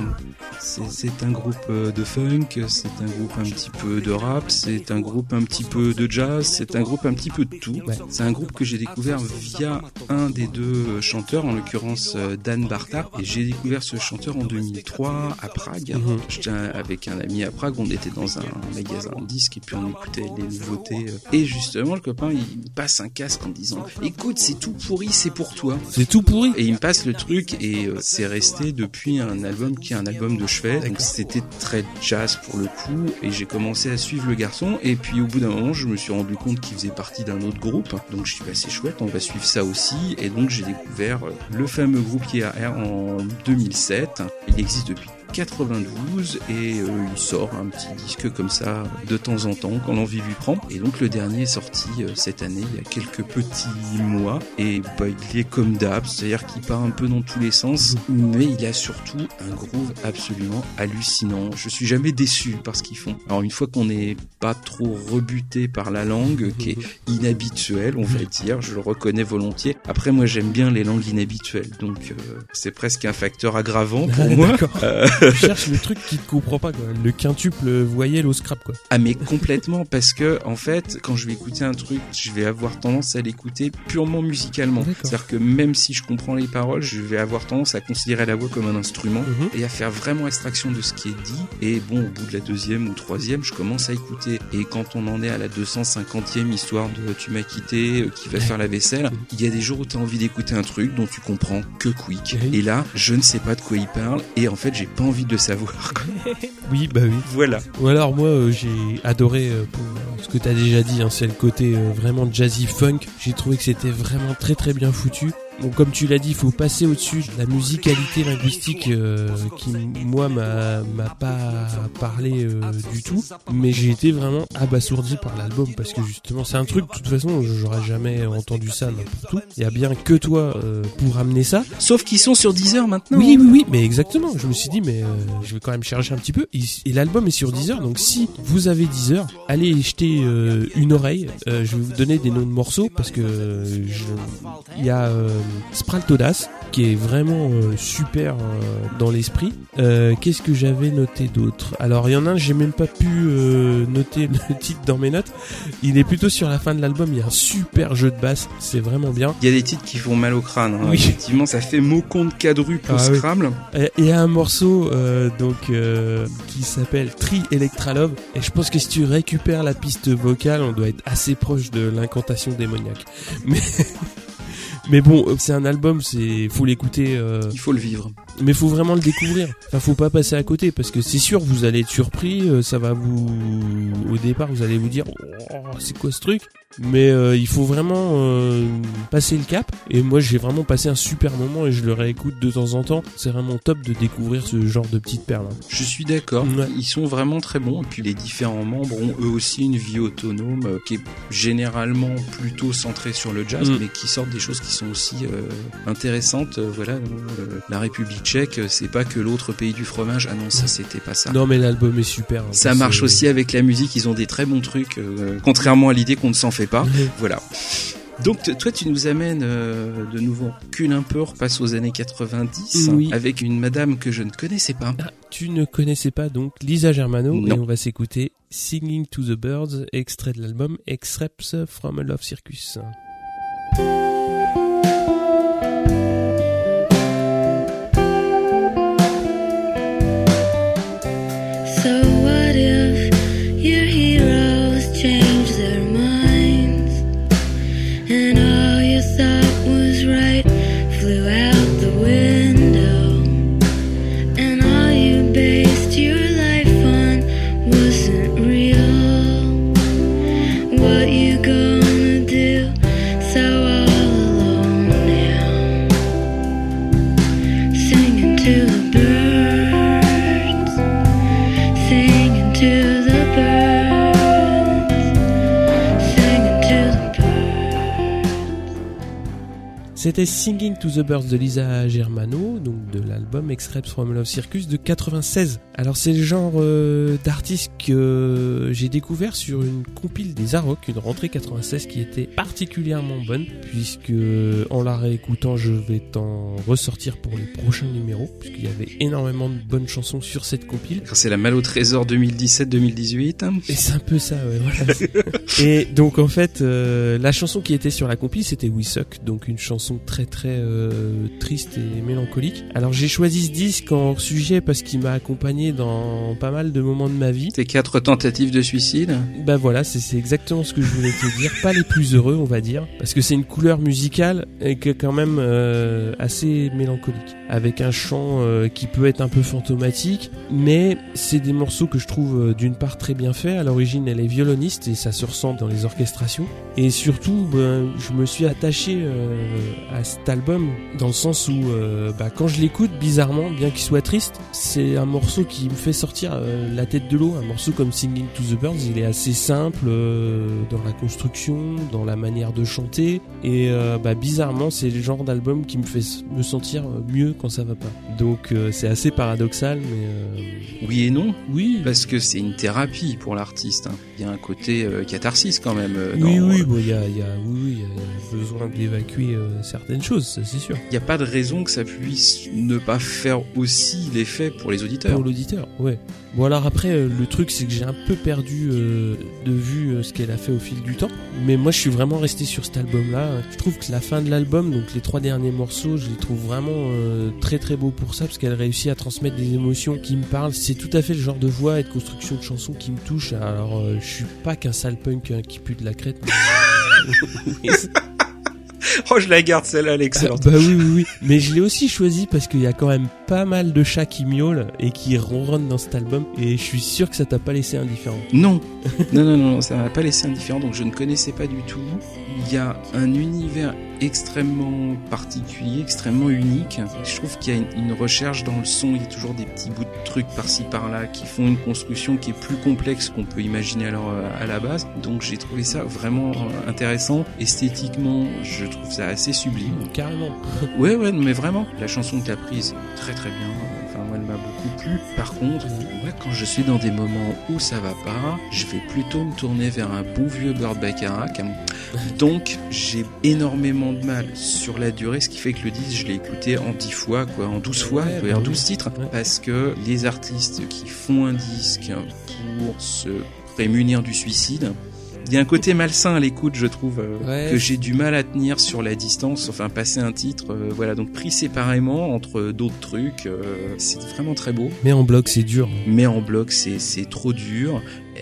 c'est un groupe euh, de funk, c'est un groupe un petit peu de rap, c'est un groupe un petit peu de jazz, c'est un groupe un petit peu de tout. Ouais. C'est un groupe que j'ai découvert via un des deux chanteurs, en l'occurrence euh, Dan Barta, et j'ai découvert ce chanteur en 2003 à Prague. Mhm. J'étais avec un ami à Prague, on était dans un magasin de disques et puis on écoutait les nouveautés. euh. Et justement, le copain, il passe un casque en disant "Écoute, c'est tout pourri, c'est pour toi." C'est tout pourri. Et il me passe le truc et euh, c'est resté depuis un album qui est un album de chevet. Donc c'était très jazz pour le coup et j'ai commencé à suivre le garçon et puis au bout d'un moment je me suis rendu compte qu'il faisait partie d'un autre groupe. Donc je suis passé chouette, on va suivre ça aussi et donc j'ai découvert le fameux groupe IAR en 2007. Il existe depuis 92 et euh, il sort un petit disque comme ça de temps en temps quand l'envie lui prend. Et donc le dernier est sorti euh, cette année il y a quelques petits mois et bah, il est comme d'hab, c'est-à-dire qu'il part un peu dans tous les sens, mais il a surtout un groove absolument hallucinant. Je suis jamais déçu par ce qu'ils font. Alors une fois qu'on n'est pas trop rebuté par la langue qui est inhabituelle, on va dire, je le reconnais volontiers. Après moi j'aime bien les langues inhabituelles, donc euh, c'est presque un facteur aggravant pour moi. D'accord. Euh, Je cherche le truc qui te comprend pas, quoi. Le quintuple voyelle au scrap, quoi. Ah mais complètement parce que en fait quand je vais écouter un truc je vais avoir tendance à l'écouter purement musicalement D'accord. c'est à dire que même si je comprends les paroles je vais avoir tendance à considérer la voix comme un instrument Mhm. et à faire vraiment extraction de ce qui est dit et bon au bout de la deuxième ou troisième je commence à écouter et quand on en est à la 250e histoire de tu m'as quitté euh, qui va faire la vaisselle il y a des jours où tu as envie d'écouter un truc dont tu comprends que quick et là je ne sais pas de quoi il parle et en fait j'ai pas envie de savoir. Oui, bah oui. voilà Ou alors moi euh, j'ai adoré euh, pour euh, ce que t'as déjà dit, hein, c'est le côté euh, vraiment jazzy funk. J'ai trouvé que c'était vraiment très très bien foutu. Bon, comme tu l'as dit, il faut passer au-dessus de la musicalité linguistique euh, qui, moi, m'a m'a pas parlé euh, du tout. Mais j'ai été vraiment abasourdi par l'album parce que justement, c'est un truc, de toute façon, j'aurais jamais entendu ça n'importe où. Il y a bien que toi euh, pour amener ça. Sauf qu'ils sont sur Deezer maintenant. Oui, oui, oui, mais exactement. Je me suis dit, mais euh, je vais quand même chercher un petit peu. Et, et l'album est sur Deezer, donc si vous avez Deezer, allez jeter euh, une oreille. Euh, je vais vous donner des noms de morceaux parce que il y a euh, Spraltodas qui est vraiment euh, super euh, dans l'esprit. Euh, Qu'est-ce que j'avais noté d'autre? Alors il y en a un, j'ai même pas pu euh, noter le titre dans mes notes. Il est plutôt sur la fin de l'album. Il y a un super jeu de basse, c'est vraiment bien. Il y a des titres qui font mal au crâne. hein. Oui. Effectivement, ça fait mot compte quadruple Ah oui. Scrabble. Et il y a un morceau euh, donc euh, qui s'appelle Tri Electra Love et je pense que si tu récupères la piste vocale, on doit être assez proche de l'incantation démoniaque. Mais mais bon, euh, c'est un album, c'est faut l'écouter euh, Il faut le vivre. mais faut vraiment le découvrir. Enfin, faut pas passer à côté parce que c'est sûr vous allez être surpris, euh, ça va vous au départ vous allez vous dire oh, c'est quoi ce truc? Mais euh, il faut vraiment euh, passer le cap et moi j'ai vraiment passé un super moment et je le réécoute de temps en temps. C'est vraiment top de découvrir ce genre de petites perles. hein. Je suis d'accord. Ouais. Ils sont vraiment très bons. Et puis les différents membres ont eux aussi une vie autonome euh, qui est généralement plutôt centrée sur le jazz, Mm. mais qui sortent des choses qui sont aussi euh, intéressantes. Euh, voilà, euh, la République tchèque, c'est pas que l'autre pays du fromage. Ah non, ça c'était pas ça. Non mais l'album est super. hein. Ça marche aussi avec la musique. Ils ont des très bons trucs, contrairement à l'idée qu'on ne s'en fait pas. Voilà. Donc toi tu nous amènes euh, de nouveau recule un peu, on repasse aux années 90 Oui. avec une madame que je ne connaissais pas. Ah, tu ne connaissais pas donc Lisa Germano Non. et on va s'écouter Singing to the Birds, extrait de l'album Excerpts from a Love Circus. Singing to the Birds de Lisa Germano, donc de l'album Excerpts from Love Circus de 96. Alors c'est le genre euh, d'artiste que j'ai découvert sur une compile des Arocs, une rentrée 96 qui était particulièrement bonne, puisque en la réécoutant je vais t'en ressortir pour les prochains numéros, puisqu'il y avait énormément de bonnes chansons sur cette compile. C'est la Mal au Trésor 2017-2018. Et c'est un peu ça, ouais, voilà. et donc en fait, euh, la chanson qui était sur la compil, c'était We Suck, donc une chanson très très euh, triste et mélancolique. Alors j'ai choisi ce disque en sujet parce qu'il m'a accompagné dans pas mal de moments de ma vie. Tes quatre tentatives de suicide. Bah voilà, c'est exactement ce que je voulais te dire. Pas les plus heureux, on va dire, parce que c'est une couleur musicale et que quand même euh, assez mélancolique, avec un chant euh, qui peut être un peu fantomatique, mais c'est des morceaux que je trouve euh, d'une part très bien faits. À l'origine, elle est violoniste et ça se ressent dans les orchestrations. Et surtout, ben, je me suis attaché euh, à cet album dans le sens où, euh, bah, quand je l'écoute, bizarrement, bien qu'il soit triste, c'est un morceau qui me fait sortir euh, la tête de l'eau. Un morceau comme Singing to the Birds, il est assez simple euh, dans la construction, dans la manière de chanter, et bah, bizarrement, c'est le genre d'album qui me fait me sentir mieux quand ça va pas. Donc c'est assez paradoxal, mais Oui et non, oui. parce que c'est une thérapie pour l'artiste. hein. Il y a un côté catharsis quand même. Oui, oui, euh, bon, il y a, il y a- oui, oui, il y a- il besoin d'évacuer certaines choses, c'est sûr. Il n'y a pas de raison que ça puisse ne pas faire aussi l'effet pour les auditeurs. Pour l'auditeur, ouais. Bon alors après, euh, le truc c'est que j'ai un peu perdu euh, de vue euh, ce qu'elle a fait au fil du temps. Mais moi je suis vraiment resté sur cet album-là. Je trouve que la fin de l'album, donc les trois derniers morceaux, je les trouve vraiment euh, très très beaux pour ça, parce qu'elle réussit à transmettre des émotions qui me parlent. C'est tout à fait le genre de voix et de construction de chansons qui me touche. Alors euh, je suis pas qu'un sale punk hein, qui pue de la crête. mais- Oh, je la garde celle-là, elle est Ah, bah oui, oui, oui. Mais je l'ai aussi choisi parce qu'il y a quand même pas mal de chats qui miaulent et qui ronronnent dans cet album. Et je suis sûr que ça t'a pas laissé indifférent. Non, non, non, non, ça m'a pas laissé indifférent, donc je ne connaissais pas du tout. Il y a un univers extrêmement particulier, extrêmement unique. Je trouve qu'il y a une, recherche dans le son, il y a toujours des petits bouts de trucs par-ci par-là qui font une construction qui est plus complexe qu'on peut imaginer alors euh, à la base. Donc j'ai trouvé ça vraiment euh, intéressant. Esthétiquement, je trouve ça assez sublime. Carrément. Ouais, ouais, mais vraiment. La chanson que t'as prise, très très bien. Elle m'a beaucoup plu. Par contre, moi, quand je suis dans des moments où ça va pas, je vais plutôt me tourner vers un bon vieux Burt Bacharach. Donc, j'ai énormément de mal sur la durée, ce qui fait que le disque, je l'ai écouté en 10 fois, quoi, en 12 fois, Ouais, doit y bah avoir oui. 12 titres. Parce que les artistes qui font un disque pour se prémunir du suicide, il y a un côté malsain à l'écoute, je trouve, euh, Ouais. que j'ai du mal à tenir sur la distance. Enfin, passer un titre, euh, voilà. Donc pris séparément entre d'autres trucs, euh, c'est vraiment très beau. Mais en bloc, c'est dur. Mais en bloc, c'est c'est trop dur.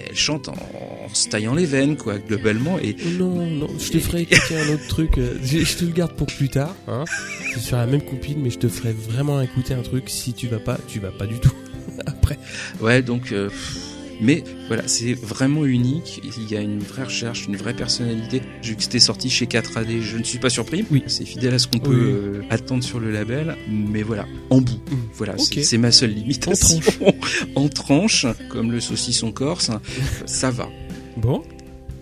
Elle chante en, en se taillant les veines, quoi, globalement. Et Oh Non, non, je te ferai écouter un autre truc. Je, je te le garde pour plus tard. Hein. C'est sur la même compile, mais je te ferai vraiment écouter un truc. Si tu vas pas, tu vas pas du tout. Après. ouais, donc. euh, pff, mais voilà, c'est vraiment unique. Il y a une vraie recherche, une vraie personnalité. Vu que c'était sorti chez 4AD, je ne suis pas surpris. Oui. C'est fidèle à ce qu'on Oui, peut euh, attendre sur le label. Mais voilà, en bout. Mm. Voilà, c'est- ma seule limitation. En tranche, comme le saucisson corse, ça va. Bon.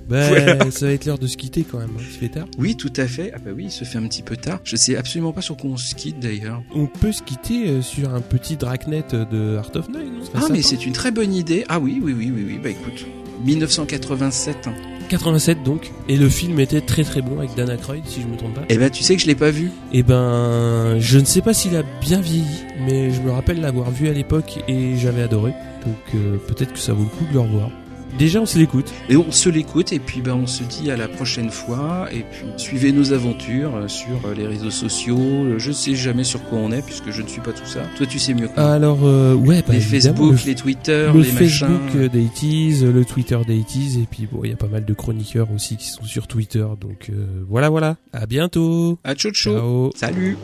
Ben, Voilà. ça va être l'heure de se quitter quand même. hein. Il se fait tard. Oui, tout à fait. Ah bah oui, il se fait un petit peu tard. Je sais absolument pas sur quoi on se quitte d'ailleurs. On peut se quitter euh, sur un petit dragnet de Heart of Nine. non serait Ah mais c'est une très bonne idée. Ah oui, oui, oui, oui, oui. Bah écoute, 1987. 87 donc. Et le film était très très bon avec Dan Aykroyd, si je me trompe pas. Eh ben tu sais que je l'ai pas vu. Et ben, je ne sais pas s'il a bien vieilli, mais je me rappelle l'avoir vu à l'époque et j'avais adoré. Donc euh, peut-être que ça vaut le coup de le revoir. Déjà, on se l'écoute. Et on se l'écoute et puis ben on se dit à la prochaine fois et puis suivez nos aventures euh, sur euh, les réseaux sociaux. Euh, Je sais jamais sur quoi on est puisque je ne suis pas tout ça. Toi tu sais mieux que moi. Alors, euh, ouais, bah, les Facebook, le, les Twitter, le les Facebook machins. euh, des 80s, le Twitter des 80s, et puis bon, il y a pas mal de chroniqueurs aussi qui sont sur Twitter. Donc euh, voilà, voilà. À bientôt. À ciao ciao. Ciao. Salut.